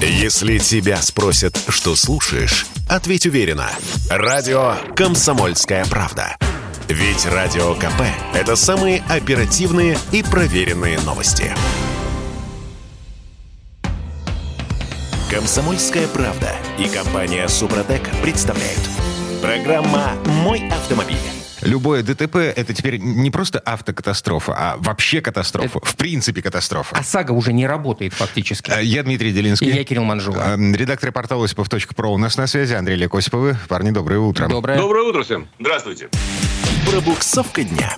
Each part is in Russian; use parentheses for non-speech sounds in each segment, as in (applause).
Если тебя спросят, что слушаешь, ответь уверенно. Радио «Комсомольская правда». Ведь Радио КП – это самые оперативные и проверенные новости. «Комсомольская правда» и компания «Супротек» представляют. Программа «Мой автомобиль». Любое ДТП — это теперь не просто автокатастрофа, а вообще катастрофа. В принципе катастрофа. ОСАГО уже не работает фактически. Э, Я Дмитрий Делинский. И я Кирилл Манжула. Э, Редактор портала осипов.про у нас на связи. Андрей Лекосиповы. Парни, доброе утро. Доброе. Доброе утро всем. Здравствуйте. Пробуксовка дня.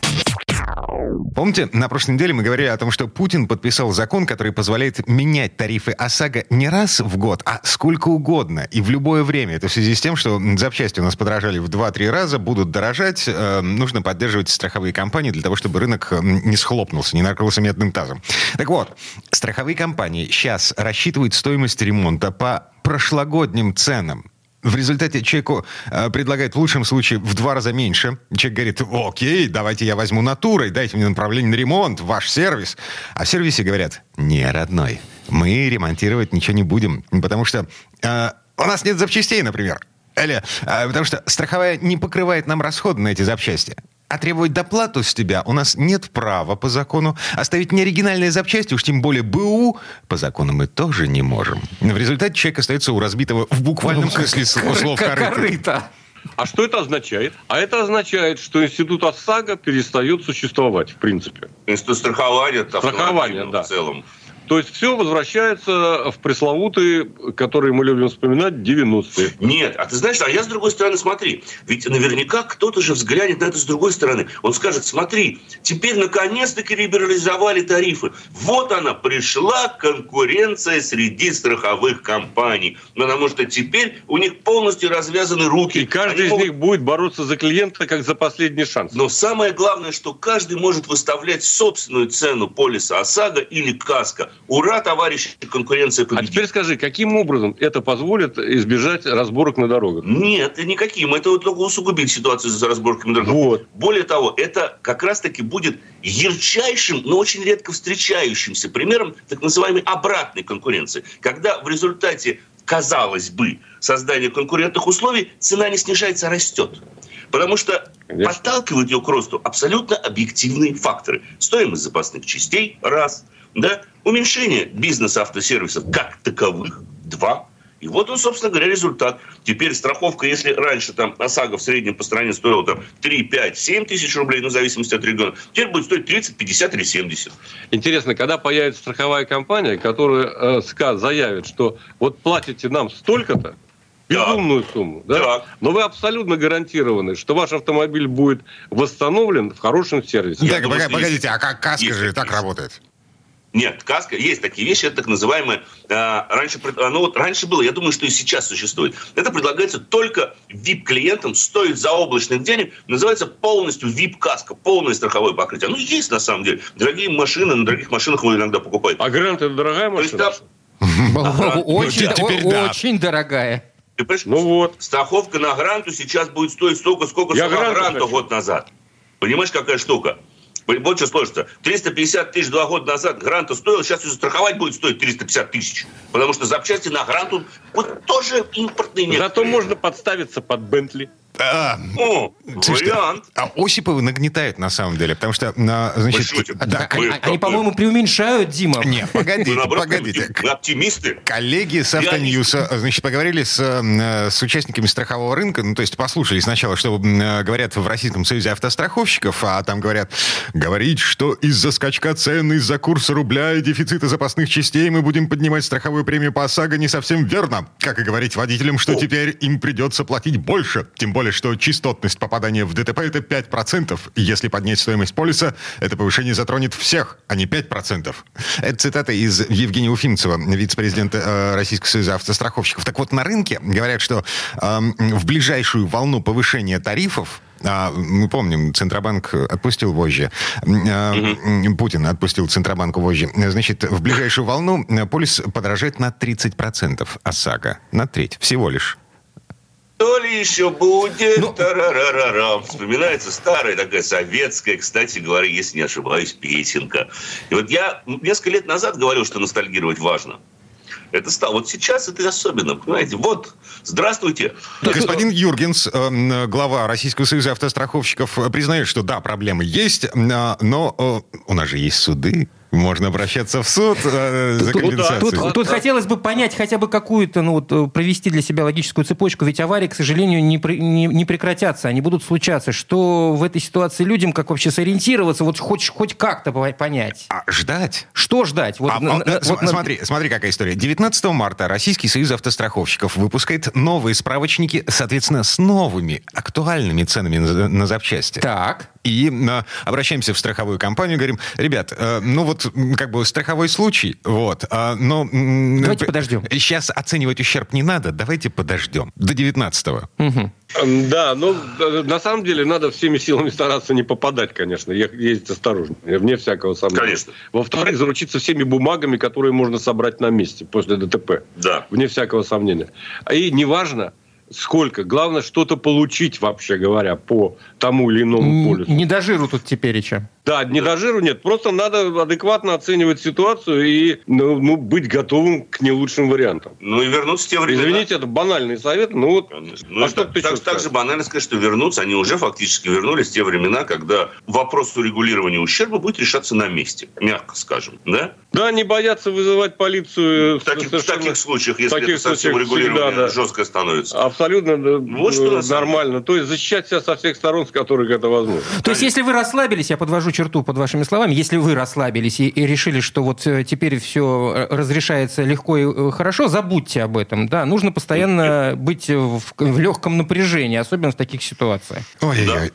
Помните, на прошлой неделе мы говорили о том, что Путин подписал закон, который позволяет менять тарифы ОСАГО не раз в год, а сколько угодно и в любое время. Это в связи с тем, что запчасти у нас подорожали в 2-3 раза, будут дорожать. Э, нужно поддерживать страховые компании для того, чтобы рынок э, не схлопнулся, не накрылся медным тазом. Так вот, страховые компании сейчас рассчитывают стоимость ремонта по прошлогодним ценам. В результате человеку э, предлагают в лучшем случае в два раза меньше. Человек говорит, окей, давайте я возьму натурой, дайте мне направление на ремонт, ваш сервис. А в сервисе говорят, не, родной, мы ремонтировать ничего не будем, потому что э, у нас нет запчастей, например. Или э, потому что страховая не покрывает нам расходы на эти запчасти. А требовать доплату с тебя у нас нет права по закону. Оставить неоригинальные запчасти, уж тем более БУ, по закону мы тоже не можем. В результате человек остается у разбитого в буквальном смысле слов корыта. А что это означает? А это означает, что институт ОСАГО перестает существовать, в принципе. Институт страхования, Страхование, да. в целом. То есть все возвращается в пресловутые, которые мы любим вспоминать, 90-е. Нет, а ты знаешь, а я с другой стороны смотри. Ведь наверняка кто-то же взглянет на это с другой стороны. Он скажет, смотри, теперь наконец-таки либерализовали тарифы. Вот она, пришла конкуренция среди страховых компаний. Потому что теперь у них полностью развязаны руки. И каждый Они из могут- них будет бороться за клиента как за последний шанс. Но самое главное, что каждый может выставлять собственную цену полиса ОСАГО или КАСКО. Ура, товарищи, конкуренция А победит. теперь скажи, каким образом это позволит избежать разборок на дорогах? Нет, никаким. Это вот только усугубит ситуацию за разборками дорог. Вот. Более того, это как раз-таки будет ярчайшим, но очень редко встречающимся примером так называемой обратной конкуренции. Когда в результате, казалось бы, создания конкурентных условий цена не снижается, а растет. Потому что Конечно. подталкивают ее к росту абсолютно объективные факторы. Стоимость запасных частей – раз. Да? Умершение бизнеса автосервисов как таковых – два. И вот он, собственно говоря, результат. Теперь страховка, если раньше там ОСАГО в среднем по стране стоила там 3, 5, 7 тысяч рублей, ну, в зависимости от региона, теперь будет стоить 30, 50 или 70. Интересно, когда появится страховая компания, которая э, ска- заявит, что вот платите нам столько-то, безумную сумму, да? Так. но вы абсолютно гарантированы, что ваш автомобиль будет восстановлен в хорошем сервисе. Так, думаю, пога- что погодите, есть- а как каска есть же так такие. работает? Нет, каска, есть такие вещи, это так называемое, э, раньше, оно вот раньше было, я думаю, что и сейчас существует. Это предлагается только VIP-клиентам, стоит заоблачных денег, называется полностью VIP-каска, полное страховое покрытие. Ну, есть на самом деле. Дорогие машины, на дорогих машинах его иногда покупают. А Грант это дорогая То есть машина? там, Очень, теперь о- да. очень дорогая. ты понимаешь, Ну вот. страховка на гранту сейчас будет стоить столько, сколько Я гранту хочу. год назад. Понимаешь, какая штука? Что сложится. 350 тысяч два года назад гранта стоил, сейчас ее страховать будет стоить 350 тысяч. Потому что запчасти на гранту вот тоже импортные Зато некоторые. можно подставиться под Бентли. А, О, слушайте, вариант. а Осиповы нагнетают на самом деле, потому что, на, значит, шутим. да, Вы Они, какой? они, по-моему, преуменьшают, Дима. не, погодите, наоборот, погодите. мы оптимисты. Коллеги с. Автоньюса, значит, поговорили с, э, с участниками страхового рынка, ну, то есть послушали сначала, что э, говорят в Российском союзе автостраховщиков, а там говорят, говорить, что из-за скачка цен, из-за курса рубля и дефицита запасных частей мы будем поднимать страховую премию по ОСАГО не совсем верно. Как и говорить водителям, что теперь им придется платить больше. Тем более, что частотность попадания в ДТП это 5%. И если поднять стоимость полиса, это повышение затронет всех, а не 5%. Это цитата из Евгения Уфимцева, вице-президента э, Российского союза автостраховщиков. Так вот, на рынке говорят, что эм, в ближайшую волну повышения тарифов а, мы помним, Центробанк отпустил вожжи. М, Путин отпустил Центробанку вожжи. Значит, в ближайшую волну э, полис подорожает на 30% ОСАГО. На треть. Всего лишь. То ли еще будет. Ну- тарарарарам. Вспоминается старая такая советская, кстати говоря, если не ошибаюсь, песенка. И вот я несколько лет назад говорил, что ностальгировать важно. Это стало. Вот сейчас это особенно, понимаете? Вот, здравствуйте. Господин Юргенс, э, глава Российского союза автостраховщиков, э, признает, что да, проблемы есть, э, но у нас же есть суды. Можно обращаться в суд э, за компенсацию. Тут, тут, тут хотелось бы понять хотя бы какую-то, ну вот, э, провести для себя логическую цепочку, ведь аварии, к сожалению, не, не, не прекратятся, они будут случаться. Что в этой ситуации людям, как вообще сориентироваться, вот хоть, хоть как-то понять? А ждать? Что ждать? Вот, а, на, а, вот, смотри, на... смотри, какая история. 19 марта Российский союз автостраховщиков выпускает новые справочники, соответственно, с новыми актуальными ценами на, на запчасти. Так. И э, обращаемся в страховую компанию, говорим, ребят, э, ну вот как бы страховой случай, вот, э, но... Давайте подождем. Сейчас оценивать ущерб не надо, давайте подождем до 19-го. Угу. Да, но э, на самом деле надо всеми силами стараться не попадать, конечно, ездить осторожно, вне всякого сомнения. Конечно. Во-вторых, заручиться всеми бумагами, которые можно собрать на месте после ДТП. Да. Вне всякого сомнения. И неважно, сколько. Главное, что-то получить, вообще говоря, по тому или иному полюсу. Не до жиру тут тепереча. Да, не до жиру нет. Просто надо адекватно оценивать ситуацию и ну, ну, быть готовым к не лучшим вариантам. Ну и вернуться в те времена. Извините, это банальный совет, но вот... Ну, а что так, так, так же банально сказать, что вернуться, они уже фактически вернулись в те времена, когда вопрос урегулирования ущерба будет решаться на месте, мягко скажем, да? Да, не боятся вызывать полицию. В таких, в таких случаях, если таких это совсем урегулирование всегда, да. жестко становится. Абсолютно вот что нормально. То есть защищать себя со всех сторон, с которых это возможно. То есть, если вы расслабились, я подвожу черту под вашими словами, если вы расслабились и, и решили, что вот э, теперь все э, разрешается легко и э, хорошо, забудьте об этом. Да, нужно постоянно быть в, в легком напряжении, особенно в таких ситуациях. Ой-ой-ой.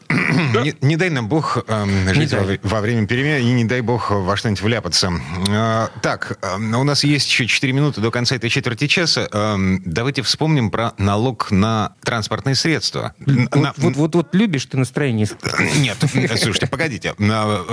Да. (clears throat) Не, не дай нам Бог э, жить во, во время перемен и не дай Бог во что-нибудь вляпаться. Э, так, э, у нас есть еще 4 минуты до конца этой четверти часа. Э, давайте вспомним про налог на транспортные средства. Вот, на... вот, вот, вот любишь ты настроение? (clears throat) Нет, слушайте, погодите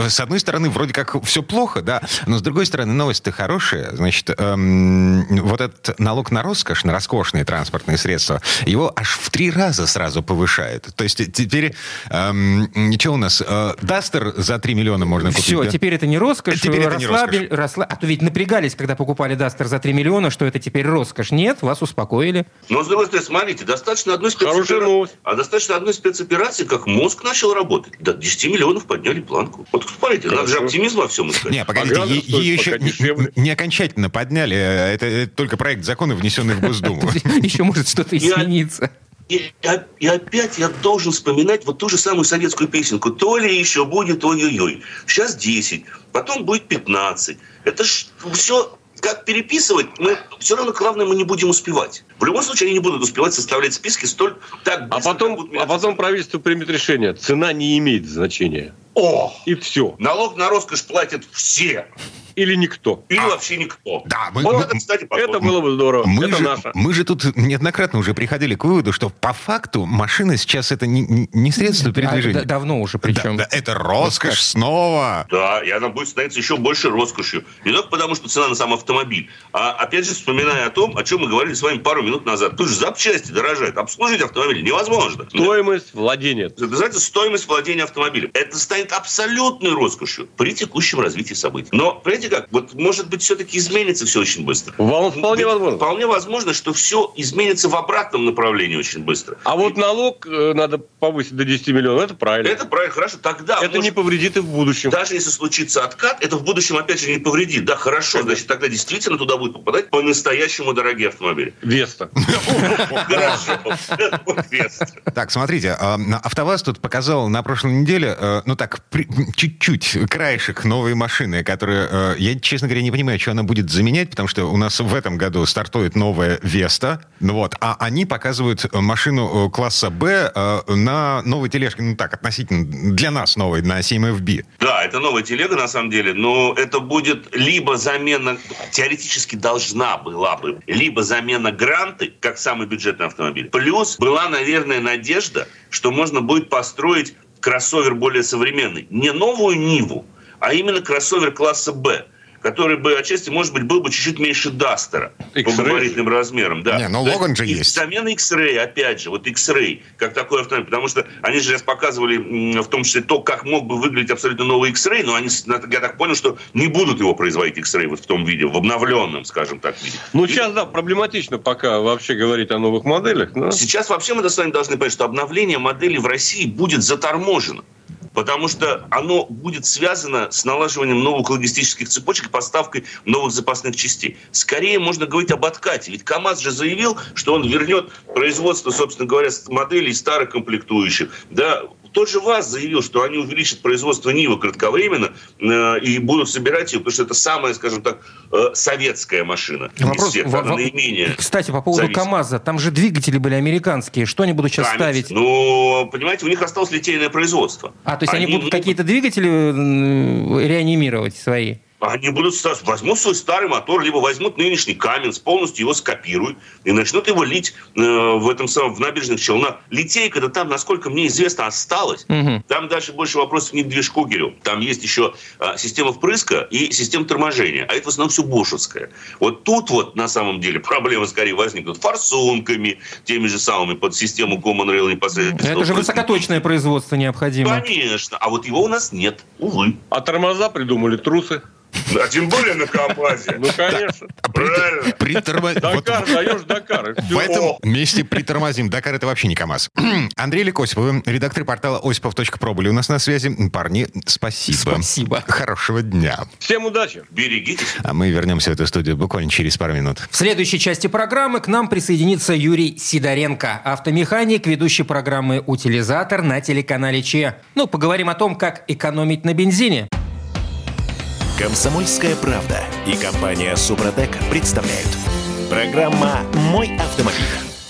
с одной стороны, вроде как все плохо, да, но с другой стороны, новость-то хорошая. Значит, эм, вот этот налог на роскошь, на роскошные транспортные средства, его аж в три раза сразу повышает. То есть теперь, эм, ничего у нас, э, Дастер за 3 миллиона можно купить. Все, да? теперь это не роскошь. Теперь это не роскошь. Росла... А то ведь напрягались, когда покупали Дастер за 3 миллиона, что это теперь роскошь. Нет, вас успокоили. Но, с другой стороны, смотрите, достаточно одной спецоперации. А достаточно одной спецоперации, как мозг начал работать. До 10 миллионов подняли планку. Вот смотрите, надо же оптимизм во всем искать. Не, погодите, а ее еще не, не окончательно подняли. Это, это только проект закона, внесенный в Госдуму. (laughs) Еще может что-то измениться. И, и опять я должен вспоминать вот ту же самую советскую песенку. То ли еще будет ой-ой-ой. Сейчас 10, потом будет 15. Это ж все как переписывать, мы все равно, главное, мы не будем успевать. В любом случае, они не будут успевать составлять списки столь так быстро, А потом, а потом правительство примет решение. Цена не имеет значения. О! И все. Налог на роскошь платят все. Или никто. Или а, вообще никто. Да, мы, вот мы, это, кстати, Это было бы здорово. Мы это же, наше. Мы же тут неоднократно уже приходили к выводу, что по факту машина сейчас это не, не средство передвижения. Да, давно уже причем. Да, да, это роскошь вот снова. Да, и она будет становиться еще больше роскошью. Не только потому, что цена на сам автомобиль, а опять же вспоминая о том, о чем мы говорили с вами пару минут назад. Тут же запчасти дорожают. Обслужить автомобиль невозможно. Стоимость владения. Обязательно стоимость владения автомобилем. Это станет абсолютной роскошью при текущем развитии событий. Но, понимаете как, вот может быть все-таки изменится все очень быстро. Вполне возможно. Вполне возможно, что все изменится в обратном направлении очень быстро. А вот налог э, надо повысить до 10 миллионов, это правильно. Это правильно, хорошо. Тогда это может, не повредит и в будущем. Даже если случится откат, это в будущем опять же не повредит. Да, хорошо, значит тогда действительно туда будет попадать по-настоящему дорогие автомобили. Веста. Хорошо. Так, смотрите, а, АвтоВАЗ тут показал на прошлой неделе, э, ну так, чуть-чуть, краешек новой машины, которая, э, я, честно говоря, не понимаю, что она будет заменять, потому что у нас в этом году стартует новая Веста, ну вот, а они показывают машину э, класса Б на новой тележке, ну так, относительно для нас новой, на 7FB. Да, это новая телега, на самом деле, но это будет либо замена, теоретически должна была бы, либо замена Гранты, как самый бюджетный автомобиль, плюс была, наверное, надежда, что можно будет построить кроссовер более современный. Не новую Ниву, а именно кроссовер класса «Б», который бы отчасти, может быть, был бы чуть-чуть меньше Дастера по габаритным размерам. Да. Не, но ну, Логан же и есть. Замена X-Ray, опять же, вот X-Ray, как такой автомобиль. Потому что они же сейчас показывали в том числе то, как мог бы выглядеть абсолютно новый X-Ray, но они, я так понял, что не будут его производить X-Ray вот в том виде, в обновленном, скажем так, виде. Ну, сейчас, да, проблематично пока вообще говорить о новых моделях. Но... Сейчас вообще мы с вами должны понять, что обновление модели в России будет заторможено потому что оно будет связано с налаживанием новых логистических цепочек и поставкой новых запасных частей. Скорее можно говорить об откате. Ведь КАМАЗ же заявил, что он вернет производство, собственно говоря, моделей старых комплектующих. Да, тот же ВАЗ заявил, что они увеличат производство Нивы кратковременно э, и будут собирать ее, потому что это самая, скажем так, э, советская машина. Вопрос, всех, в, наименее кстати, по поводу зависит. КАМАЗа. Там же двигатели были американские. Что они будут сейчас Камень. ставить? Ну, понимаете, у них осталось литейное производство. А, то есть они, они будут какие-то двигатели реанимировать свои? Они будут возьмут свой старый мотор, либо возьмут нынешний Каменс, полностью его скопируют и начнут его лить э, в этом самом в набережных Челнах. Литейка, да там, насколько мне известно, осталось. Угу. Там дальше больше вопросов не к движку, Кирилл. Там есть еще э, система впрыска и система торможения. А это в основном все бошевское. Вот тут вот на самом деле (laughs) проблемы скорее возникнут форсунками, теми же самыми под систему Common Rail непосредственно. Это же высокоточное производство необходимо. Конечно. А вот его у нас нет, увы. А тормоза придумали трусы. А тем более на КАМАЗе. Ну, конечно. Правильно. Притормоз... Дакар, даешь Дакар. В этом месте притормозим. Дакар это вообще не КАМАЗ. (clears throat) Андрей Лекосипов, редактор портала осипов.про были у нас на связи. Парни, спасибо. Спасибо. Хорошего дня. Всем удачи. Берегитесь. А мы вернемся в эту студию буквально через пару минут. В следующей части программы к нам присоединится Юрий Сидоренко, автомеханик, ведущий программы «Утилизатор» на телеканале ЧЕ. Ну, поговорим о том, как экономить на бензине. Комсомольская правда и компания Супротек представляют. Программа «Мой автомобиль».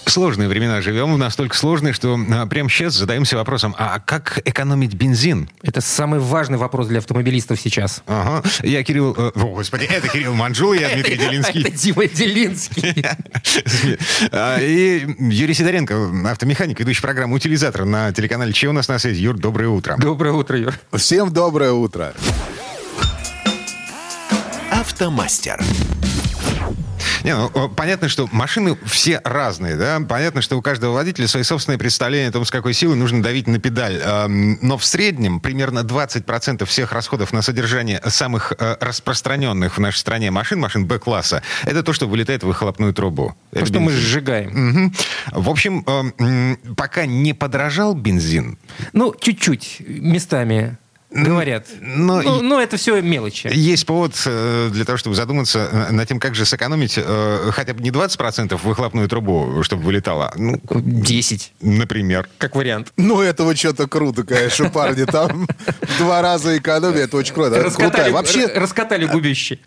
Сложные времена живем, настолько сложные, что а, прямо сейчас задаемся вопросом, а как экономить бензин? Это самый важный вопрос для автомобилистов сейчас. Ага. Я Кирилл... Э, о, господи, это Кирилл Манжул, я Дмитрий (laughs) Делинский. Это Дима Делинский. (laughs) А, и Юрий Сидоренко, автомеханик, ведущий программу «Утилизатор» на телеканале «Че у нас на связи». Юр, доброе утро. Доброе утро, Юр. Всем доброе утро. Автомастер. Не, ну, понятно, что машины все разные, да? Понятно, что у каждого водителя свои собственные представления о том, с какой силой нужно давить на педаль. Но в среднем примерно 20% всех расходов на содержание самых э, распространенных в нашей стране машин, машин Б-класса, это то, что вылетает в выхлопную трубу. То, это что бензин. мы сжигаем. Угу. В общем, пока не подорожал бензин. Ну, чуть-чуть местами Говорят. Но, ну, ну, это все мелочи. Есть повод э, для того, чтобы задуматься э, над тем, как же сэкономить э, хотя бы не 20% в выхлопную трубу, чтобы вылетало. Ну, 10. Например. Как вариант. Ну, этого что-то круто, конечно, парни. Там в (laughs) два раза экономия, это очень круто. Раскатали, вообще... раскатали губище.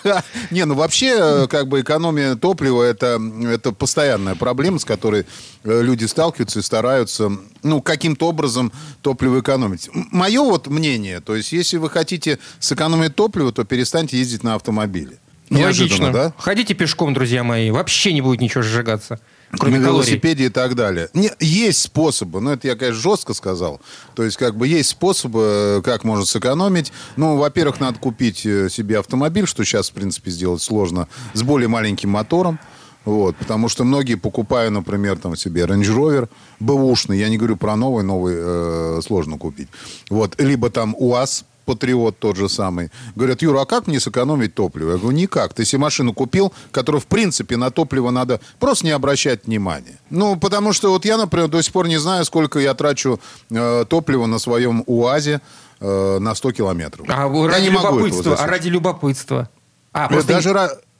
(laughs) Не, ну вообще, как бы экономия топлива, это, это постоянная проблема, с которой люди сталкиваются и стараются, ну, каким-то образом топливо экономить. Мое вот мнение мнение. То есть, если вы хотите сэкономить топливо, то перестаньте ездить на автомобиле. Логично. Да? Ходите пешком, друзья мои. Вообще не будет ничего сжигаться. Кроме на велосипеде и так далее. Не, есть способы, но это я, конечно, жестко сказал. То есть, как бы есть способы, как можно сэкономить. Ну, во-первых, надо купить э, себе автомобиль, что сейчас, в принципе, сделать сложно, с более маленьким мотором. Вот, потому что многие покупают, например, там себе Range Rover бэушный, я не говорю про новый, новый э, сложно купить. Вот, либо там УАЗ Патриот тот же самый. Говорят, Юра, а как мне сэкономить топливо? Я говорю, никак. Ты себе машину купил, которую, в принципе, на топливо надо просто не обращать внимания. Ну, потому что вот я, например, до сих пор не знаю, сколько я трачу э, топлива на своем УАЗе э, на 100 километров. А ради любопытства. А ради любопытства. А, просто... Даже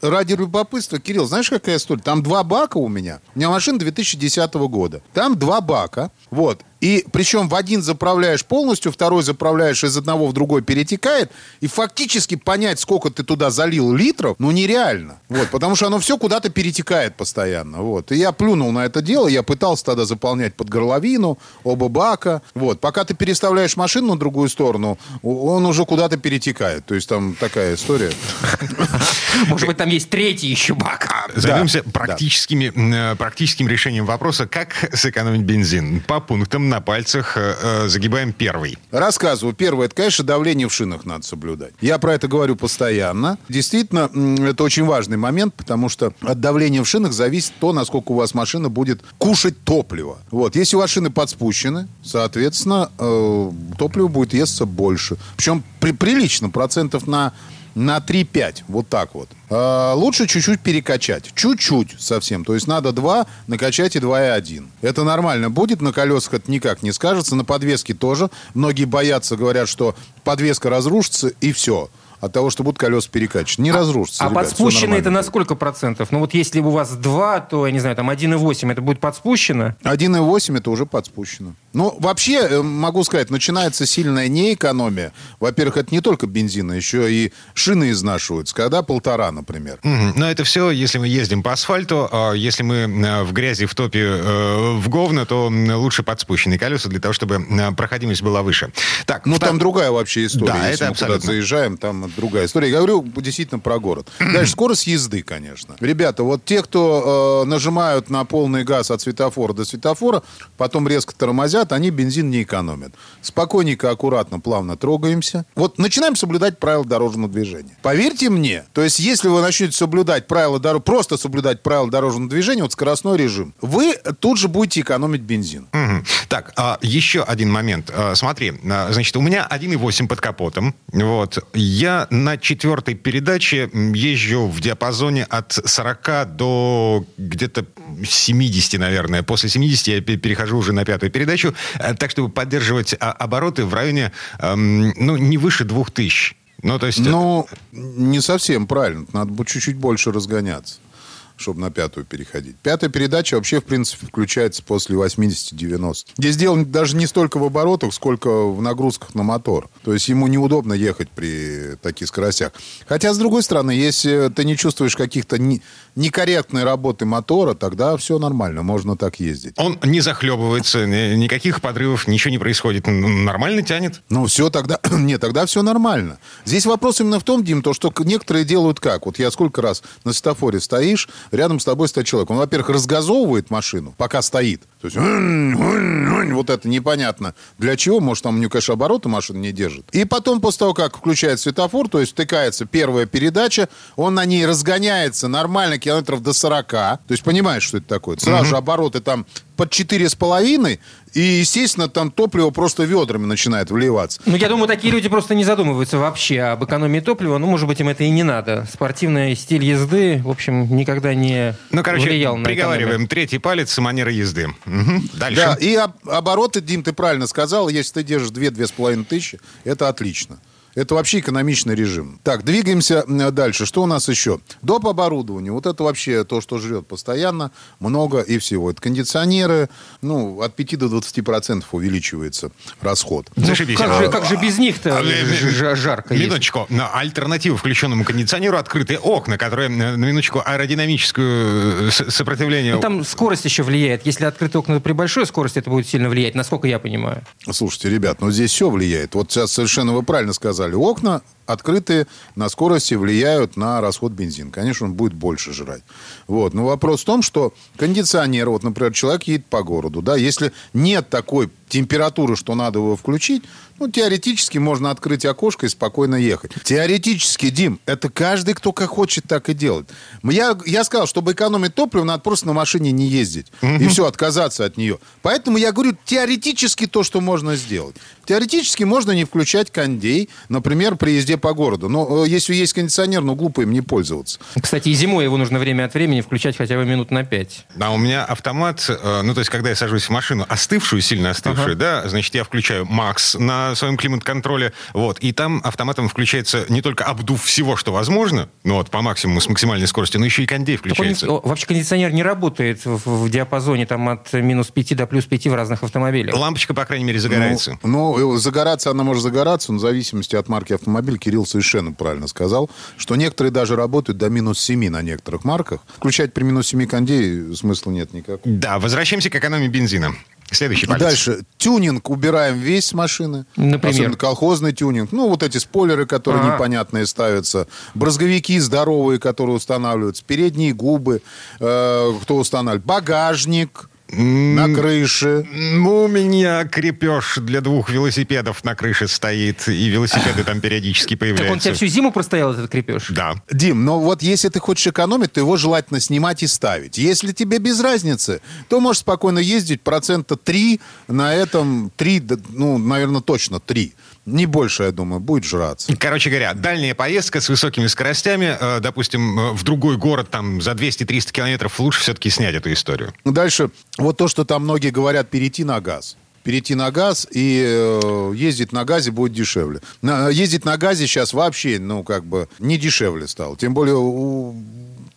ради любопытства, Кирилл, знаешь, какая история? Там два бака у меня. У меня машина 2010 года. Там два бака. Вот. И причем в один заправляешь полностью, второй заправляешь из одного в другой перетекает. И фактически понять, сколько ты туда залил литров, ну нереально. Вот, потому что оно все куда-то перетекает постоянно. Вот. И я плюнул на это дело. Я пытался тогда заполнять под горловину, оба бака. Вот. Пока ты переставляешь машину на другую сторону, он уже куда-то перетекает. То есть там такая история. Может быть, там есть третий еще бак. Займемся практическими, э, практическим решением вопроса, как сэкономить бензин. По пунктам на пальцах э, э, загибаем первый. Рассказываю. Первое, это, конечно, давление в шинах надо соблюдать. Я про это говорю постоянно. Действительно, это очень важный момент, потому что от давления в шинах зависит то, насколько у вас машина будет кушать топливо. Вот. Если у вас шины подспущены, соответственно, э, топливо будет естся больше. Причем при, прилично, процентов на на 3-5, вот так вот. А, лучше чуть-чуть перекачать. Чуть-чуть совсем. То есть надо 2, накачать и 2,1. Это нормально будет, на колесах это никак не скажется, на подвеске тоже. Многие боятся, говорят, что подвеска разрушится и все от того, что будут колеса перекачаны. Не разрушится. А ребят, подспущенный всё это на сколько процентов? Ну вот если у вас 2, то, я не знаю, там 1,8, это будет подспущено? будет. 1,8 это уже подспущено. Ну, вообще, э, могу сказать, начинается сильная неэкономия. Во-первых, это не только бензин, а еще и шины изнашиваются. Когда полтора, например. Мгм. Но это все, если мы ездим по асфальту. а Если мы э, в грязи, в топе, э, в говно, то лучше подспущенные колеса для того, чтобы проходимость была выше. Так, Ну, втор- там другая вообще история. Да, Если это мы куда-то абсолютно. заезжаем, там другая история. Я говорю действительно про город. Дальше (clears throat) скорость езды, конечно. Ребята, вот те, кто э, нажимают на полный газ от светофора до светофора, потом резко тормозят, они бензин не экономят. Спокойненько, аккуратно, плавно трогаемся. Вот начинаем соблюдать правила дорожного движения. Поверьте мне, то есть если вы начнете соблюдать правила дорожного, просто соблюдать правила дорожного движения, вот скоростной режим, вы тут же будете экономить бензин. Мгм. Так, а, еще один момент. А, смотри, а, значит, у меня 1,8 под капотом. Вот. Я на четвертой передаче езжу в диапазоне от 40 до где-то 70, наверное. После 70 я пе- перехожу уже на пятую передачу, э, так, чтобы поддерживать а, обороты в районе, эм, ну, не выше 2000. Ну, то есть... Ну, не совсем правильно. Надо бы чуть-чуть больше разгоняться, чтобы на пятую переходить. Пятая передача вообще, в принципе, включается после 80-90. Здесь дело даже не столько в оборотах, сколько в нагрузках на мотор. То есть ему неудобно ехать при таких скоростях. Хотя, с другой стороны, если ты не чувствуешь каких-то некорректной работы мотора, тогда все нормально, можно так ездить. Он не захлебывается, ни- никаких подрывов, ничего не происходит. Нормально тянет. Ну, все тогда... (clears throat) Нет, тогда все нормально. Здесь вопрос именно в том, Дим, то, что некоторые делают как. Вот я сколько раз на светофоре стоишь, рядом с тобой стоит человек. Он, во-первых, разгазовывает машину, пока стоит. То есть вот это непонятно. Для чего? Может, там у него, конечно, обороты машина не держит. И потом, после того, как включает светофор, то есть втыкается первая передача, он на ней разгоняется нормально километров до 40. То есть понимаешь, что это такое? Сразу же обороты там под 4,5, и, естественно, там топливо просто ведрами начинает вливаться. Ну, я думаю, такие люди просто не задумываются вообще об экономии топлива. Ну, может быть, им это и не надо. Спортивный стиль езды, в общем, никогда не Ну, короче, влиял на приговариваем. экономию. Третий палец манера езды. Мгм. Дальше. Да, и об- обороты, Дим, ты правильно сказал, если ты держишь 2-2,5 тысячи, это отлично. Это вообще экономичный режим. Так, двигаемся дальше. Что у нас еще? Доп. оборудование. Вот это вообще то, что жрет постоянно, много и всего. Это кондиционеры, ну, от 5 до 20 процентов увеличивается расход. Зашибись. Как же, как же без них-то А, ж- жарко есть? Минуточку. На альтернативу включенному кондиционеру открытые окна, которые, э, на минуточку, аэродинамическую э, сопротивление... Ну, там скорость еще влияет. Если открытые окна при большой скорости, это будет сильно влиять, насколько я понимаю. Слушайте, ребят, ну здесь все влияет. Вот сейчас совершенно вы правильно сказали. Окна открытые на скорости влияют на расход бензина. Конечно, он будет больше жрать. Вот. Но вопрос в том, что кондиционер, вот, например, человек едет по городу, да, если нет такой температуры, что надо его включить, ну, теоретически можно открыть окошко и спокойно ехать. Теоретически, Дим, это каждый, кто как хочет, так и делает. Я, я сказал, чтобы экономить топливо, надо просто на машине не ездить. И все, отказаться от нее. Поэтому я говорю, теоретически то, что можно сделать. Теоретически можно не включать кондей, например, при езде по городу. Но э, если есть кондиционер, ну, глупо им не пользоваться. Кстати, и зимой его нужно время от времени включать хотя бы минут на пять. А у меня автомат, э, ну, то есть, когда я сажусь в машину, остывшую, сильно остывшую, да, значит, я включаю Макс на своем климат-контроле, вот, и там автоматом включается не только обдув всего, что возможно, ну, вот, по максимуму, с максимальной скоростью, но еще и кондей Так он включается. о, вообще кондиционер не работает в, в диапазоне там, от минус 5 до плюс 5 в разных автомобилях. Лампочка, по крайней мере, загорается. Ну, ну, загораться она может загораться, но в зависимости от марки автомобиля, Кирилл совершенно правильно сказал, что некоторые даже работают до минус 7 на некоторых марках. Включать при минус 7 кондей смысла нет никакого. Да, возвращаемся к экономии бензина. Следующий палец. Дальше. Тюнинг убираем весь с машины. Например? Особенно колхозный тюнинг. Ну, вот эти спойлеры, которые А. непонятные ставятся. Брызговики здоровые, которые устанавливаются. Передние губы, э, кто устанавливает. Багажник. На крыше. Ну, у меня крепеж для двух велосипедов на крыше стоит, и велосипеды там периодически Так он тебя появляются. всю зиму простоял, этот крепеж? Да. Дим, но вот если ты хочешь экономить, то его желательно снимать и ставить. Если тебе без разницы, то можешь спокойно ездить процента 3 на этом, 3, да, ну, наверное, точно 3. Не больше, я думаю, будет жраться. Короче говоря, дальняя поездка с высокими скоростями, э, допустим, э, в другой город там за 200-300 километров, лучше все-таки снять эту историю. Дальше, вот то, что там многие говорят, перейти на газ. Перейти на газ и э, ездить на газе будет дешевле. Ездить на газе сейчас вообще, ну, как бы, не дешевле стало. Тем более, у-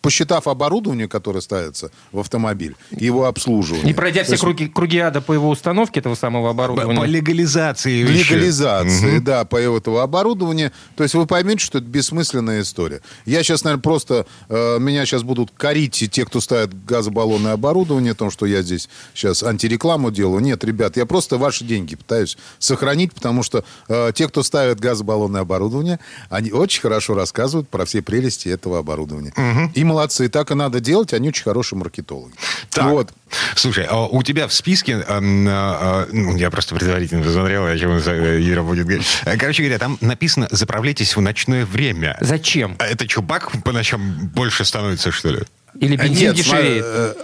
посчитав оборудование, которое ставится в автомобиль, его обслуживание. Не пройдя все есть круги, круги ада по его установке этого самого оборудования. по легализации вещи. легализации, да, по этого оборудования. То есть вы поймете, что это бессмысленная история. Я сейчас, наверное, просто... э, меня сейчас будут корить те, кто ставит газобаллонное оборудование, о том, что я здесь сейчас антирекламу делаю. Нет, ребят, я просто ваши деньги пытаюсь сохранить, потому что э, те, кто ставит газобаллонное оборудование, они очень хорошо рассказывают про все прелести этого оборудования. И молодцы, и так и надо делать, они очень хорошие маркетологи. Так, Вот. слушай, а у тебя в списке, а, а, ну, я просто предварительно посмотрел, о чем э, Ира будет говорить. Э, Короче говоря, там написано «заправляйтесь в ночное время». Зачем? А это что, бак по ночам больше становится, что ли? Или бензин Нет, дешевеет? э,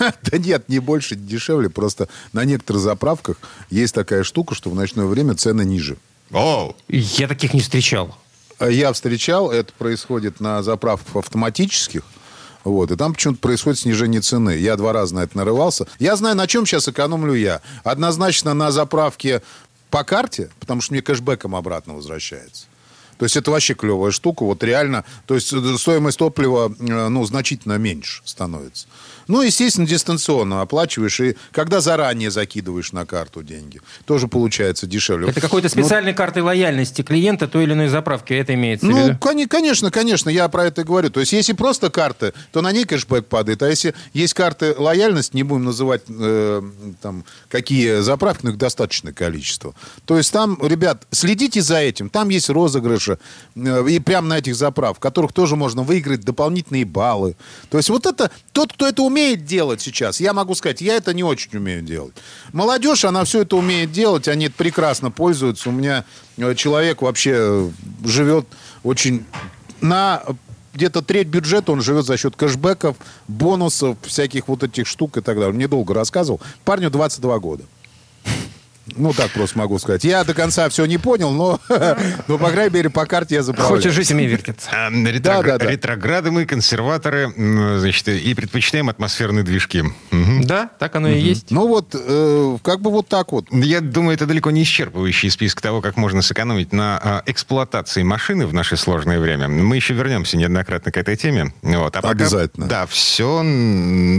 (laughs) Да нет, не больше, не дешевле. Просто на некоторых заправках есть такая штука, что в ночное время цены ниже. О, Я таких не встречал. А Я встречал, это происходит на заправках автоматических. Вот, и там почему-то происходит снижение цены. Я два раза на это нарывался. Я знаю, на чем сейчас экономлю я. Однозначно на заправке по карте, потому что мне кэшбэком обратно возвращается. То есть это вообще клевая штука. Вот реально, то есть э, стоимость топлива, э, ну, значительно меньше становится. Ну, естественно, дистанционно оплачиваешь. И когда заранее закидываешь на карту деньги, тоже получается дешевле. Это какой-то Ну, специальной картой лояльности клиента той или иной заправки. Это имеется в ну, виду? кони- конечно, конечно, я про это и говорю. То есть, если просто карты, то на ней кэшбэк падает. А если есть карты лояльности, не будем называть э, там, какие заправки, но их достаточное количество. То есть, там, ребят, следите за этим. Там есть розыгрыши. Э, и прямо на этих заправках, в которых тоже можно выиграть дополнительные баллы. То есть, вот это, тот, кто это умеет делать сейчас, я могу сказать, я это не очень умею делать. Молодежь, она все это умеет делать, они это прекрасно пользуются. У меня э, человек вообще э, живет очень на где-то треть бюджета он живет за счет кэшбэков, бонусов, всяких вот этих штук и так далее. Недолго рассказывал. Парню 22 года. Ну, так просто могу сказать. Я до конца все не понял, но, (laughs) но по крайней мере, по карте я заправляю. Хочешь жить, умей вертеться. А, ретрогра- Да, да, да. Ретрограды мы, консерваторы, значит, и предпочитаем атмосферные движки. Мгм. Да, так оно и есть. Ну, вот, э, как бы вот так вот. Я думаю, это далеко не исчерпывающий список того, как можно сэкономить на а, эксплуатации машины в наше сложное время. Мы еще вернемся неоднократно к этой теме. Вот. А пока- Обязательно. Да, все,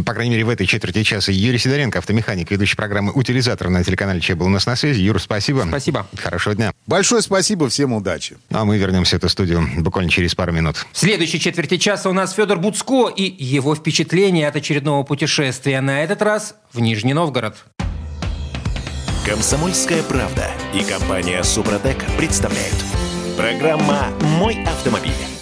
по крайней мере, в этой четверти часа. Юрий Сидоренко, автомеханик, ведущий программы «Утилизатор» на телеканале Че был у нас на связи. Юр, спасибо. Спасибо. Хорошего дня. Большое спасибо, всем удачи. Ну, а мы вернемся в эту студию буквально через пару минут. В следующей четверти часа у нас Федор Буцко и его впечатления от очередного путешествия. На этот раз в Нижний Новгород. Комсомольская правда и компания Супротек представляют. Программа «Мой автомобиль».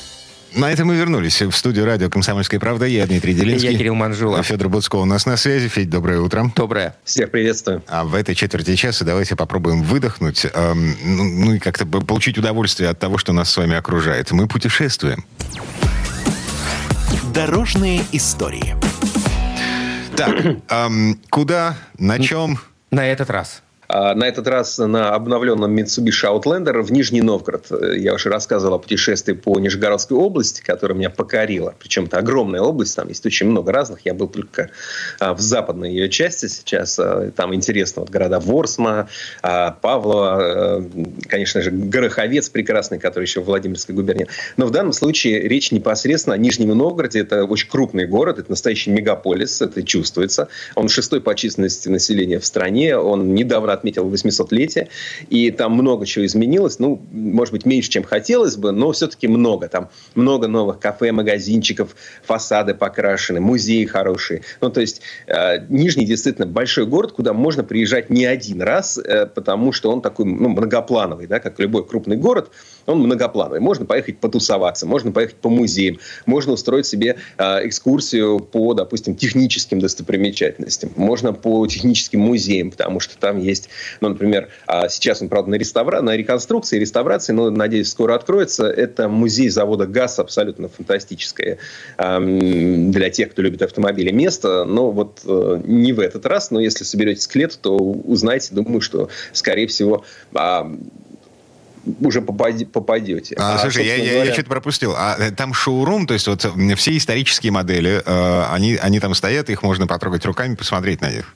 На этом мы вернулись в студию радио «Комсомольская правда». Я Дмитрий Делинский. Я Кирилл Манжулов. Федор Буцко у нас на связи. Федь, доброе утро. Доброе. Всех приветствую. А в этой четверти часа давайте попробуем выдохнуть, эм, ну, ну и как-то по- получить удовольствие от того, что нас с вами окружает. Мы путешествуем. Дорожные истории. Так, эм, куда, на чем? На этот раз. А, На этот раз на обновленном Mitsubishi Outlander в Нижний Новгород. Э, Я уже рассказывал о путешествии по Нижегородской области, которая меня покорила. Причем это огромная область, там есть очень много разных. Я был только а, в западной ее части сейчас. А, Там интересно вот города Ворсма, Павлова, э, конечно же, Гороховец прекрасный, который еще в Владимирской губернии. Но в данном случае речь непосредственно о Нижнем Новгороде. Это очень крупный город, это настоящий мегаполис, это чувствуется. Он шестой по численности населения в стране. Он недавно отметил 800-летие, и там много чего изменилось. Ну, может быть, меньше, чем хотелось бы, но все-таки много. Там много новых кафе, магазинчиков, фасады покрашены, музеи хорошие. Ну, то есть э, Нижний действительно большой город, куда можно приезжать не один раз, э, потому что он такой ну, многоплановый, да, как любой крупный город, он многоплановый. Можно поехать потусоваться, можно поехать по музеям, можно устроить себе э, экскурсию по, допустим, техническим достопримечательностям, можно по техническим музеям, потому что там есть, ну, например, э, сейчас он, правда, на, реставра... на реконструкции, реставрации, но, надеюсь, скоро откроется. Это музей завода ГАЗ, абсолютно фантастическое э, для тех, кто любит автомобили, место. Но вот э, не в этот раз, но если соберетесь к лету, то узнаете, думаю, что, скорее всего, э, уже попадете. А, а, слушай, я, говоря... я, что-то пропустил. А э, там шоурум, то есть вот все исторические модели, э, они, они там стоят, их можно потрогать руками, посмотреть на них.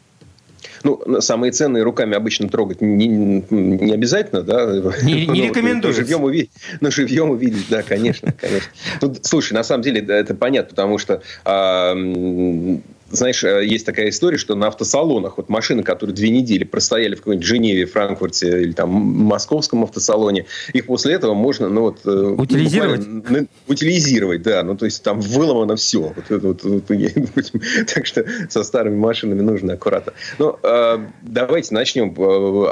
Ну, самые ценные руками обычно трогать не, не обязательно, да? Не, не (laughs) рекомендую. живьем увидеть, но живьем увидеть, да, конечно, конечно. Ну, слушай, на самом деле это понятно, потому что знаешь, э, есть такая история, что на автосалонах вот машины, которые две недели простояли в какой-нибудь Женеве, Франкфурте или там московском автосалоне, их после этого можно, ну вот... Э, утилизировать? Ну, утилизировать, да. Ну, то есть там выломано все. Вот, вот, вот, (laughs) так что со старыми машинами нужно аккуратно. Ну, э, давайте начнем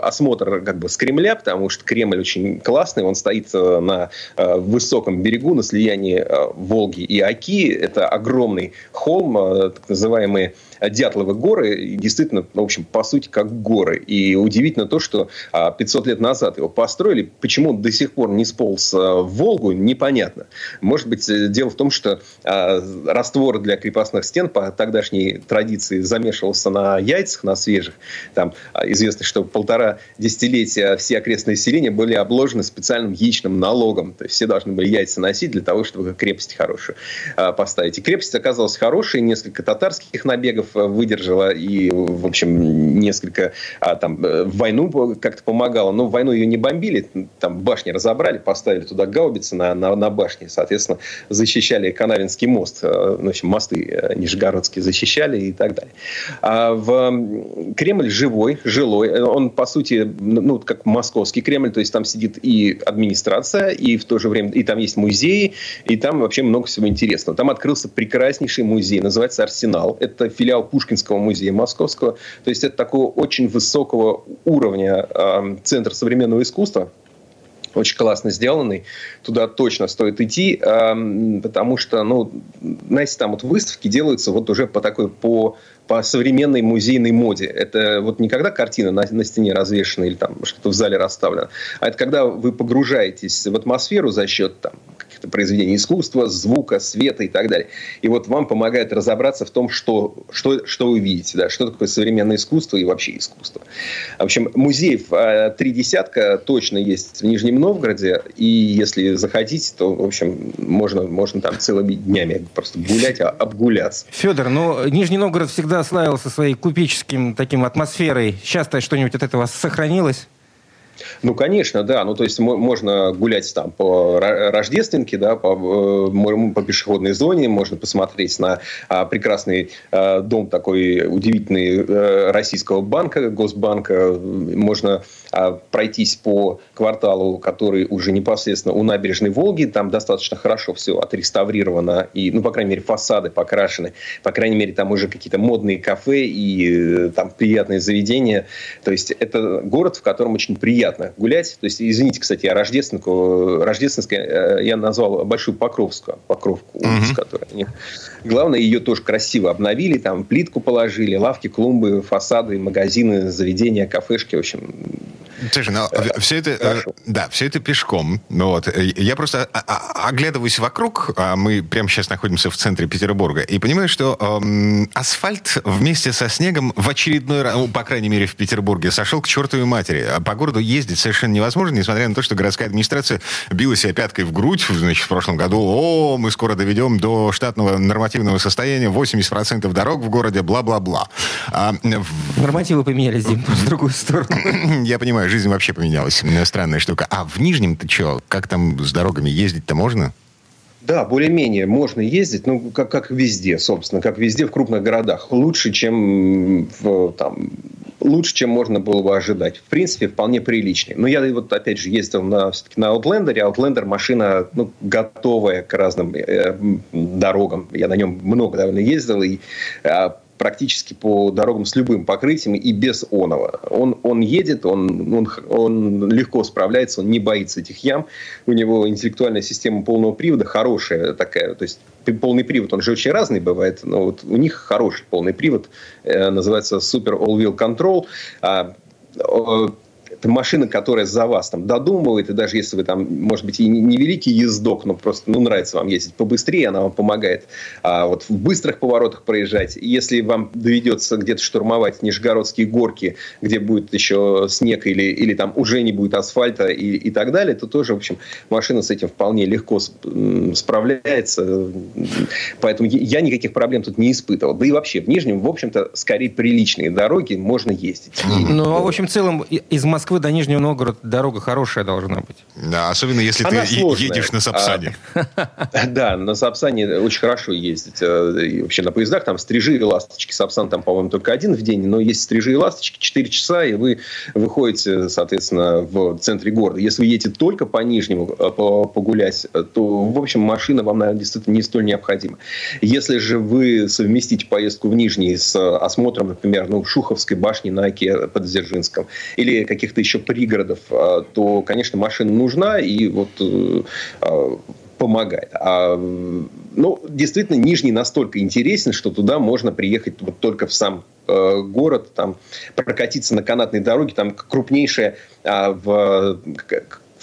осмотр как бы с Кремля, потому что Кремль очень классный. Он стоит на высоком берегу, на слиянии Волги и Оки. Это огромный холм, так называемый называемые Дятловы горы, действительно, в общем, по сути, как горы. И удивительно то, что 500 а, лет назад его построили. Почему он до сих пор не сполз а, в Волгу, непонятно. Может быть, э, дело в том, что а, раствор для крепостных стен по тогдашней традиции замешивался на яйцах, на свежих. Там известно, что полтора десятилетия все окрестные селения были обложены специальным яичным налогом. То есть все должны были яйца носить для того, чтобы крепость хорошую поставить. И крепость оказалась хорошей, несколько татарских набегов выдержала и, в общем, несколько а, там э, войну как-то помогала. Но войну ее не бомбили, там башни разобрали, поставили туда гаубицы на, на, на башне, соответственно, защищали Канавинский мост, э, в общем, мосты э, нижегородские защищали и так далее. А в Кремль живой, жилой, он, по сути, ну, как московский Кремль, то есть там сидит и администрация, и в то же время, и там есть музеи, и там вообще много всего интересного. Там открылся прекраснейший музей, называется «Арсенал». Это филиал Пушкинского музея Московского. То есть это такого очень высокого уровня э, центр современного искусства, очень классно сделанный. Туда точно стоит идти, э, потому что, ну, знаете, там вот выставки делаются вот уже по такой, по по современной музейной моде. Это вот не когда картина на, на стене развешена или там что-то в зале расставлено, а это когда вы погружаетесь в атмосферу за счет там, каких-то произведений искусства, звука, света и так далее. И вот вам помогает разобраться в том, что, что, что вы видите, да, что такое современное искусство и вообще искусство. В общем, музеев а, три десятка точно есть в Нижнем Новгороде, и если захотите, то, в общем, можно, можно там целыми днями просто гулять, а обгуляться. Федор, ну, Нижний Новгород всегда славился своей купеческим таким атмосферой. Сейчас-то что-нибудь от этого сохранилось? Ну, конечно, да. Ну, то есть можно гулять там по Рождественке, да, по, э, по пешеходной зоне, можно посмотреть на а, прекрасный а, дом такой удивительный а, российского банка, Госбанка. Можно а, пройтись по кварталу, который уже непосредственно у набережной Волги. Там достаточно хорошо все отреставрировано. И, ну, по крайней мере, фасады покрашены. По крайней мере, там уже какие-то модные кафе и э, там приятные заведения. То есть это город, в котором очень приятно приятно гулять. То есть, извините, кстати, я рождественку, рождественская, э, я назвал Большую Покровскую, Покровку, улицу, uh-huh. которая них. Главное, ее тоже красиво обновили, там плитку положили, лавки, клумбы, фасады, магазины, заведения, кафешки, в общем, Слушай, ну, все это, э, да, все это пешком. Ну, вот. Я просто оглядываюсь вокруг, а мы прямо сейчас находимся в центре Петербурга, и понимаю, что эм, асфальт вместе со снегом в очередной раз, ну, по крайней мере, в Петербурге, сошел к чертовой матери. А по городу ездить совершенно невозможно, несмотря на то, что городская администрация била себя пяткой в грудь, значит, в прошлом году, о, мы скоро доведем до штатного нормативного состояния 80% дорог в городе, бла-бла-бла. А, Нормативы поменялись, Дим, в другую сторону. Я понимаю, жизнь вообще поменялась. Странная штука. А в Нижнем-то что? Как там с дорогами ездить-то можно? Да, более-менее можно ездить, ну, как, как везде, собственно, как везде в крупных городах. Лучше, чем в, там, лучше, чем можно было бы ожидать. В принципе, вполне приличный. Но я вот, опять же, ездил на, все-таки на Outlander. Outlander машина ну, готовая к разным э, дорогам. Я на нем много довольно ездил. И э, практически по дорогам с любым покрытием и без онова. Он, он едет, он, он, он легко справляется, он не боится этих ям. У него интеллектуальная система полного привода хорошая такая. То есть полный привод, он же очень разный бывает, но вот у них хороший полный привод, э, называется Super All Wheel Control. Это машина, которая за вас там додумывает, и даже если вы там, может быть, и не великий ездок, но просто ну, нравится вам ездить побыстрее, она вам помогает а, вот в быстрых поворотах проезжать. И если вам доведется где-то штурмовать Нижегородские горки, где будет еще снег или, или там уже не будет асфальта и, и так далее, то тоже, в общем, машина с этим вполне легко справляется. Поэтому я никаких проблем тут не испытывал. Да и вообще в Нижнем, в общем-то, скорее приличные дороги можно ездить. Ну, а в общем, в целом из Москвы Москвы до Нижнего Новгорода дорога хорошая должна быть. Да, особенно если Она ты сложная. едешь на Сапсане. А, (laughs) да, на Сапсане очень хорошо ездить. Э, вообще на поездах там стрижи и ласточки. Сапсан там, по-моему, только один в день, но есть стрижи и ласточки 4 часа, и вы выходите, соответственно, в центре города. Если вы едете только по Нижнему э, погулять, то, в общем, машина вам, наверное, действительно не столь необходима. Если же вы совместите поездку в Нижний с осмотром, например, ну, Шуховской башни на Оке под Дзержинском или каких-то еще пригородов, а, то, конечно, машина нужна и вот э, а, помогает. А, ну, действительно, Нижний настолько интересен, что туда можно приехать вот только в сам э, город, там прокатиться на канатной дороге, там крупнейшая а, в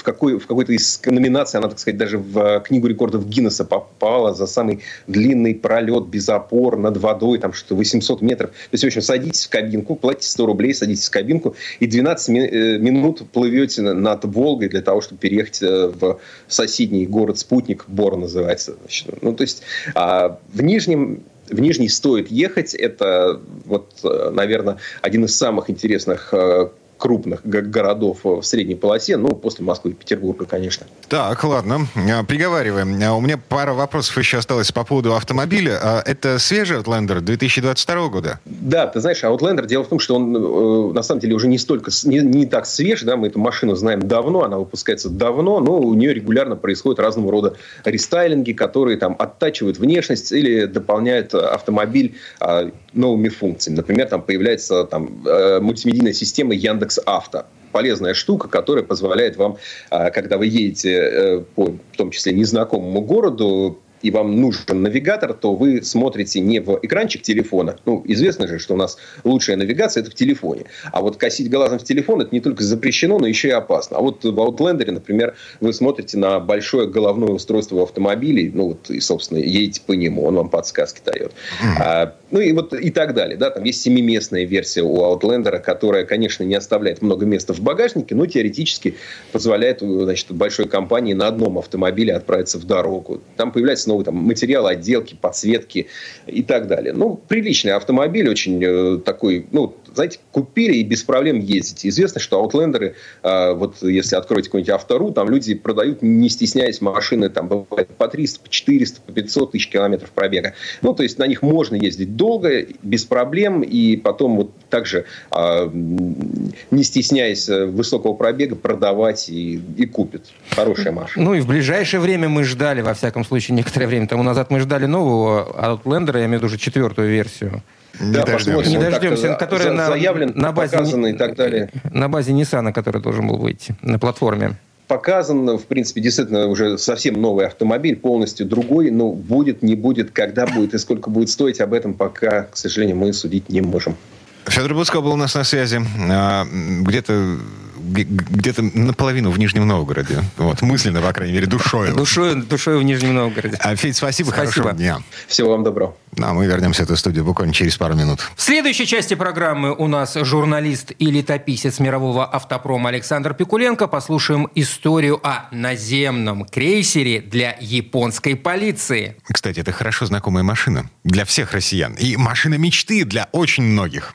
в, какой, в какой-то из номинаций она, так сказать, даже в книгу рекордов Гиннесса попала за самый длинный пролет без опор над водой, там что 800 метров. То есть, в общем, садитесь в кабинку, платите 100 рублей, садитесь в кабинку и 12 э, минут плывете над Волгой для того, чтобы переехать э, в соседний город-спутник, Бор называется. Ну, то есть, а в Нижнем в Нижний стоит ехать. Это, вот, э, наверное, один из самых интересных крупных городов в средней полосе, ну, после Москвы и Петербурга, конечно. Так, ладно, а, приговариваем. А, у меня пара вопросов еще осталось по поводу автомобиля. А, это свежий Outlander 2022 года? Да, ты знаешь, Outlander, дело в том, что он э, на самом деле уже не столько, не, не так свеж, да, мы эту машину знаем давно, она выпускается давно, но у нее регулярно происходят разного рода рестайлинги, которые там оттачивают внешность или дополняют автомобиль новыми функциями. Например, там появляется там, э, мультимедийная система Яндекс Авто. Полезная штука, которая позволяет вам, а, когда вы едете э, по, в том числе, незнакомому городу, и вам нужен навигатор, то вы смотрите не в экранчик телефона. Ну, известно же, что у нас лучшая навигация – это в телефоне. А вот косить глазом в телефон – это не только запрещено, но еще и опасно. А вот в Outlander, например, вы смотрите на большое головное устройство в автомобиле, ну, вот, и, собственно, едете по нему, он вам подсказки дает. А, ну, и вот и так далее. Да? Там есть семиместная версия у Outlander, которая, конечно, не оставляет много места в багажнике, но теоретически позволяет значит, большой компании на одном автомобиле отправиться в дорогу. Там появляется новый там, материал отделки, подсветки и так далее. Ну, приличный автомобиль, очень э, такой, ну, знаете, купили и без проблем ездите. Известно, что аутлендеры, э, вот если откроете какой-нибудь автору, там люди продают, не стесняясь, машины, там бывает по 300, по 400, по 500 тысяч километров пробега. Ну, то есть на них можно ездить долго, без проблем, и потом вот также, э, не стесняясь высокого пробега, продавать и, и купят. Хорошая машина. Ну, и в ближайшее время мы ждали, во всяком случае, некоторое время тому назад мы ждали нового Outlander, я имею в виду уже четвертую версию. Не да, дождемся. Не дождемся, который на, заявлен, на базе, и так далее. На базе Nissan, который должен был выйти на платформе показан, в принципе, действительно уже совсем новый автомобиль, полностью другой, но будет, не будет, когда будет и сколько будет стоить, об этом пока, к сожалению, мы судить не можем. Федор Буцко был у нас на связи. А, где-то где-то наполовину в Нижнем Новгороде. Вот, мысленно, по крайней мере, душой. Душой, душой в Нижнем Новгороде. А, Федь, спасибо, спасибо. хорошего дня. Всего вам доброго. А мы вернемся в эту студию буквально через пару минут. В следующей части программы у нас журналист и летописец мирового автопрома Александр Пикуленко. Послушаем историю о наземном крейсере для японской полиции. Кстати, это хорошо знакомая машина для всех россиян. И машина мечты для очень многих.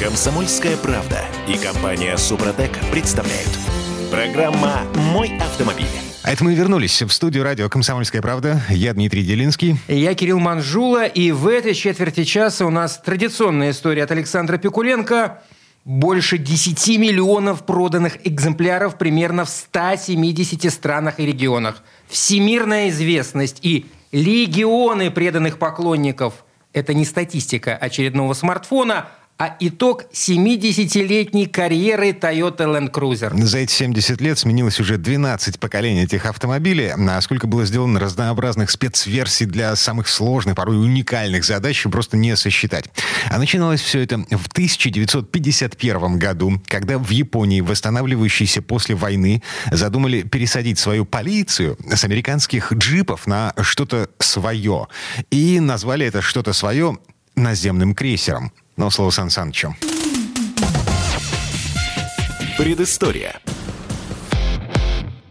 Комсомольская правда и компания Супротек представляют. Программа «Мой автомобиль». А это мы вернулись в студию радио «Комсомольская правда». Я Дмитрий Делинский. Я Кирилл Манжула. И в этой четверти часа у нас традиционная история от Александра Пикуленко. Больше 10 миллионов проданных экземпляров примерно в 170 странах и регионах. Всемирная известность и легионы преданных поклонников. Это не статистика очередного смартфона – а итог 70-летней карьеры Toyota Land Cruiser. За эти 70 лет сменилось уже 12 поколений этих автомобилей, а сколько было сделано разнообразных спецверсий для самых сложных, порой уникальных задач, просто не сосчитать. А начиналось все это в 1951 году, когда в Японии, восстанавливающейся после войны, задумали пересадить свою полицию с американских джипов на что-то свое. И назвали это что-то свое наземным крейсером. Но слово Сан Санычу. Предыстория.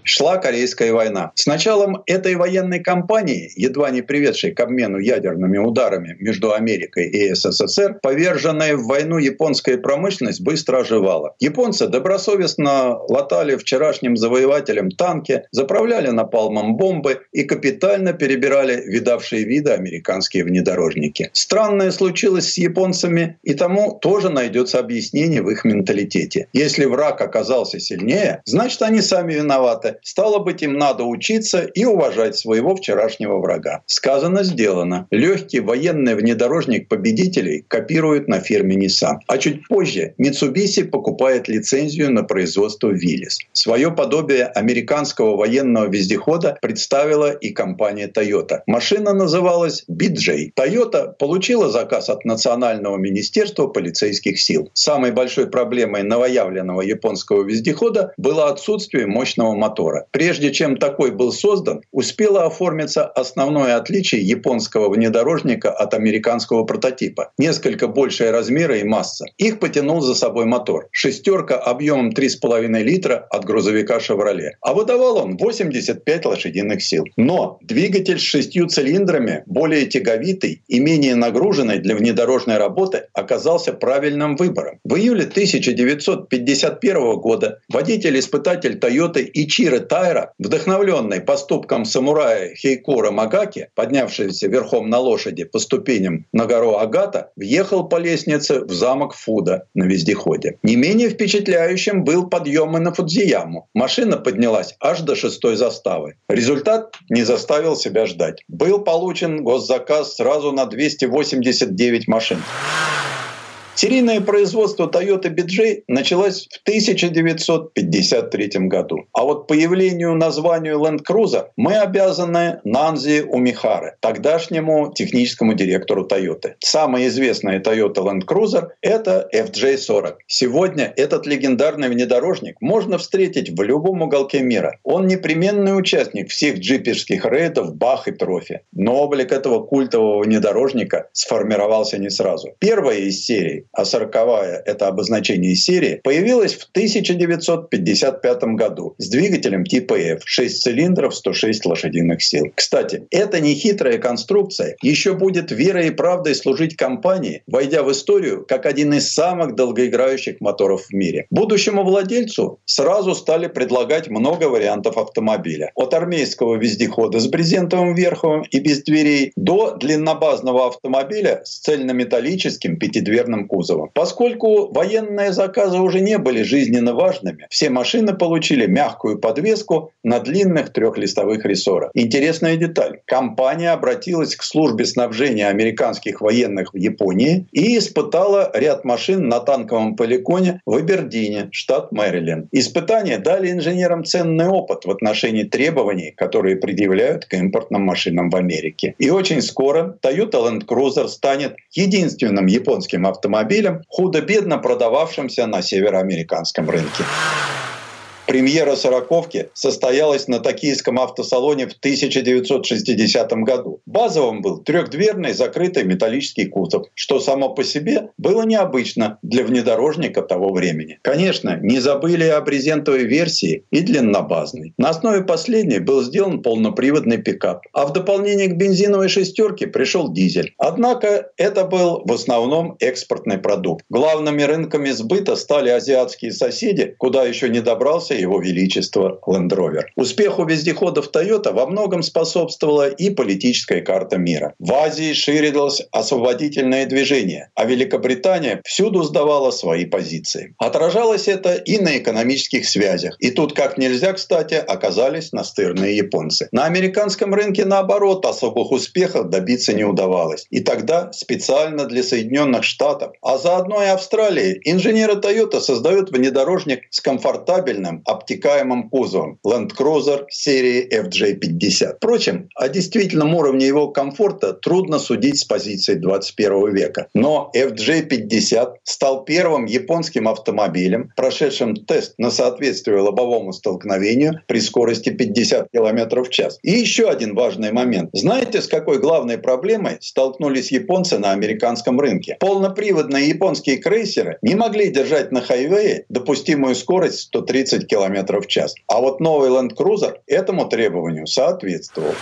Шла Корейская война. С началом этой военной кампании, едва не приведшей к обмену ядерными ударами между Америкой и СССР, поверженная в войну японская промышленность быстро оживала. Японцы добросовестно латали вчерашним завоевателям танки, заправляли напалмом бомбы и капитально перебирали видавшие виды американские внедорожники. Странное случилось с японцами, и тому тоже найдется объяснение в их менталитете. Если враг оказался сильнее, значит они сами виноваты. Стало быть, им надо учиться и уважать своего вчерашнего врага. Сказано, сделано. Легкий военный внедорожник победителей копируют на фирме Nissan. А чуть позже Mitsubishi покупает лицензию на производство Willys. Свое подобие американского военного вездехода представила и компания Toyota. Машина называлась BJ. Toyota получила заказ от Национального министерства полицейских сил. Самой большой проблемой новоявленного японского вездехода было отсутствие мощного мотора мотора. Прежде чем такой был создан, успело оформиться основное отличие японского внедорожника от американского прототипа. Несколько большие размеры и масса. Их потянул за собой мотор. Шестерка объемом 3,5 литра от грузовика «Шевроле». А выдавал он 85 лошадиных сил. Но двигатель с шестью цилиндрами, более тяговитый и менее нагруженный для внедорожной работы, оказался правильным выбором. В июле 1951 года водитель-испытатель Toyota Ичиро Тайра, вдохновленный поступком самурая Хейкора Магаки, поднявшегося верхом на лошади по ступеням на гору Агата, въехал по лестнице в замок Фуда на вездеходе. Не менее впечатляющим был подъем и на Фудзияму. Машина поднялась аж до шестой заставы. Результат не заставил себя ждать. Был получен госзаказ сразу на 289 машин. Серийное производство Toyota BJ началось в 1953 году. А вот появлению названию Land Cruiser мы обязаны Нанзи Умихаре, тогдашнему техническому директору Toyota. Самая известная Toyota Land Cruiser — это FJ40. Сегодня этот легендарный внедорожник можно встретить в любом уголке мира. Он непременный участник всех джиперских рейдов Бах и Трофи. Но облик этого культового внедорожника сформировался не сразу. Первая из серий а сороковая — это обозначение серии, появилась в 1955 году с двигателем типа F, 6 цилиндров, 106 лошадиных сил. Кстати, эта нехитрая конструкция еще будет верой и правдой служить компании, войдя в историю как один из самых долгоиграющих моторов в мире. Будущему владельцу сразу стали предлагать много вариантов автомобиля. От армейского вездехода с брезентовым верхом и без дверей до длиннобазного автомобиля с цельнометаллическим пятидверным кузовом. Поскольку военные заказы уже не были жизненно важными, все машины получили мягкую подвеску на длинных трехлистовых рессорах. Интересная деталь. Компания обратилась к службе снабжения американских военных в Японии и испытала ряд машин на танковом полигоне в Эбердине, штат Мэриленд. Испытания дали инженерам ценный опыт в отношении требований, которые предъявляют к импортным машинам в Америке. И очень скоро Toyota Land Cruiser станет единственным японским автомобилем, автомобилем, худо-бедно продававшимся на североамериканском рынке. Премьера «Сороковки» состоялась на токийском автосалоне в 1960 году. Базовым был трехдверный закрытый металлический кузов, что само по себе было необычно для внедорожника того времени. Конечно, не забыли о брезентовой версии и длиннобазной. На основе последней был сделан полноприводный пикап, а в дополнение к бензиновой шестерке пришел дизель. Однако это был в основном экспортный продукт. Главными рынками сбыта стали азиатские соседи, куда еще не добрался его величество Land Rover. Успеху вездеходов Toyota во многом способствовала и политическая карта мира. В Азии ширилось освободительное движение, а Великобритания всюду сдавала свои позиции. Отражалось это и на экономических связях. И тут как нельзя, кстати, оказались настырные японцы. На американском рынке, наоборот, особых успехов добиться не удавалось. И тогда специально для Соединенных Штатов, а заодно и Австралии, инженеры Toyota создают внедорожник с комфортабельным обтекаемым кузовом Land Cruiser серии FJ50. Впрочем, о действительном уровне его комфорта трудно судить с позиции 21 века. Но FJ50 стал первым японским автомобилем, прошедшим тест на соответствие лобовому столкновению при скорости 50 км в час. И еще один важный момент. Знаете, с какой главной проблемой столкнулись японцы на американском рынке? Полноприводные японские крейсеры не могли держать на хайвее допустимую скорость 130 км в час. А вот новый Land Cruiser этому требованию соответствовал.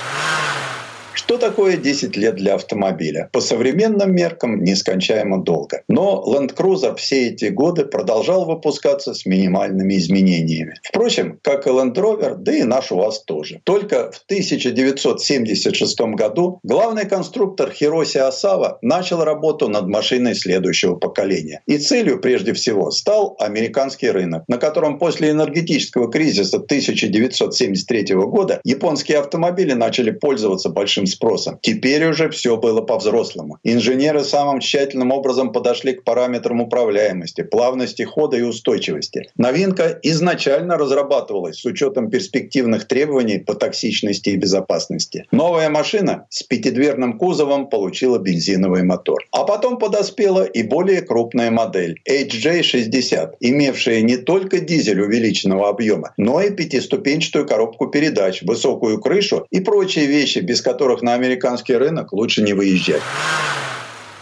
Что такое 10 лет для автомобиля? По современным меркам нескончаемо долго. Но Land Cruiser все эти годы продолжал выпускаться с минимальными изменениями. Впрочем, как и Land Rover, да и наш УАЗ тоже. Только в 1976 году главный конструктор Хироси Асава начал работу над машиной следующего поколения. И целью прежде всего стал американский рынок, на котором после энергетического кризиса 1973 года японские автомобили начали пользоваться большим спросом. Теперь уже все было по-взрослому. Инженеры самым тщательным образом подошли к параметрам управляемости, плавности хода и устойчивости. Новинка изначально разрабатывалась с учетом перспективных требований по токсичности и безопасности. Новая машина с пятидверным кузовом получила бензиновый мотор. А потом подоспела и более крупная модель HJ60, имевшая не только дизель увеличенного объема, но и пятиступенчатую коробку передач, высокую крышу и прочие вещи, без которых которых на американский рынок лучше не выезжать.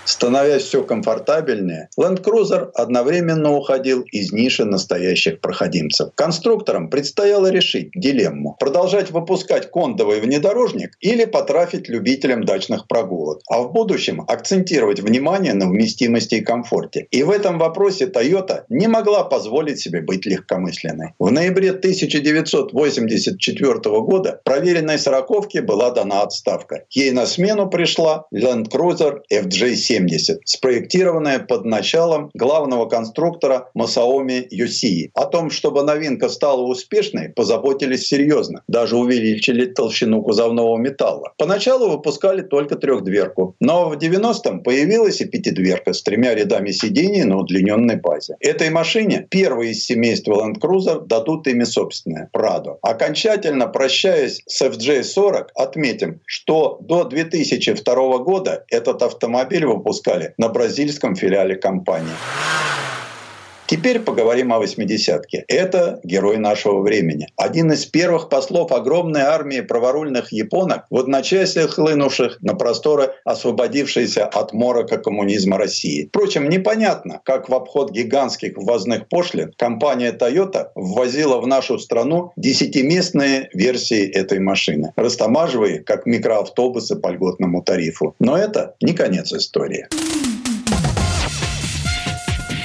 Становясь все комфортабельнее, Land Cruiser одновременно уходил из ниши настоящих проходимцев. Конструкторам предстояло решить дилемму – продолжать выпускать кондовый внедорожник или потрафить любителям дачных прогулок, а в будущем акцентировать внимание на вместимости и комфорте. И в этом вопросе Toyota не могла позволить себе быть легкомысленной. В ноябре 1984 года проверенной сороковке была дана отставка. Ей на смену пришла Land Cruiser FJ7 70, спроектированная под началом главного конструктора Масаоми Юсии. О том, чтобы новинка стала успешной, позаботились серьезно. Даже увеличили толщину кузовного металла. Поначалу выпускали только трехдверку, но в 90-м появилась и пятидверка с тремя рядами сидений на удлиненной базе. Этой машине первые из семейства Land Cruiser дадут имя собственное – Prado. Окончательно прощаясь с FJ40, отметим, что до 2002 года этот автомобиль выпускали на бразильском филиале компании. Теперь поговорим о 80-ке. Это герой нашего времени. Один из первых послов огромной армии праворульных японок в одночасье хлынувших на просторы освободившейся от морока коммунизма России. Впрочем, непонятно, как в обход гигантских ввозных пошлин компания Toyota ввозила в нашу страну десятиместные версии этой машины, растамаживая их как микроавтобусы по льготному тарифу. Но это не конец истории.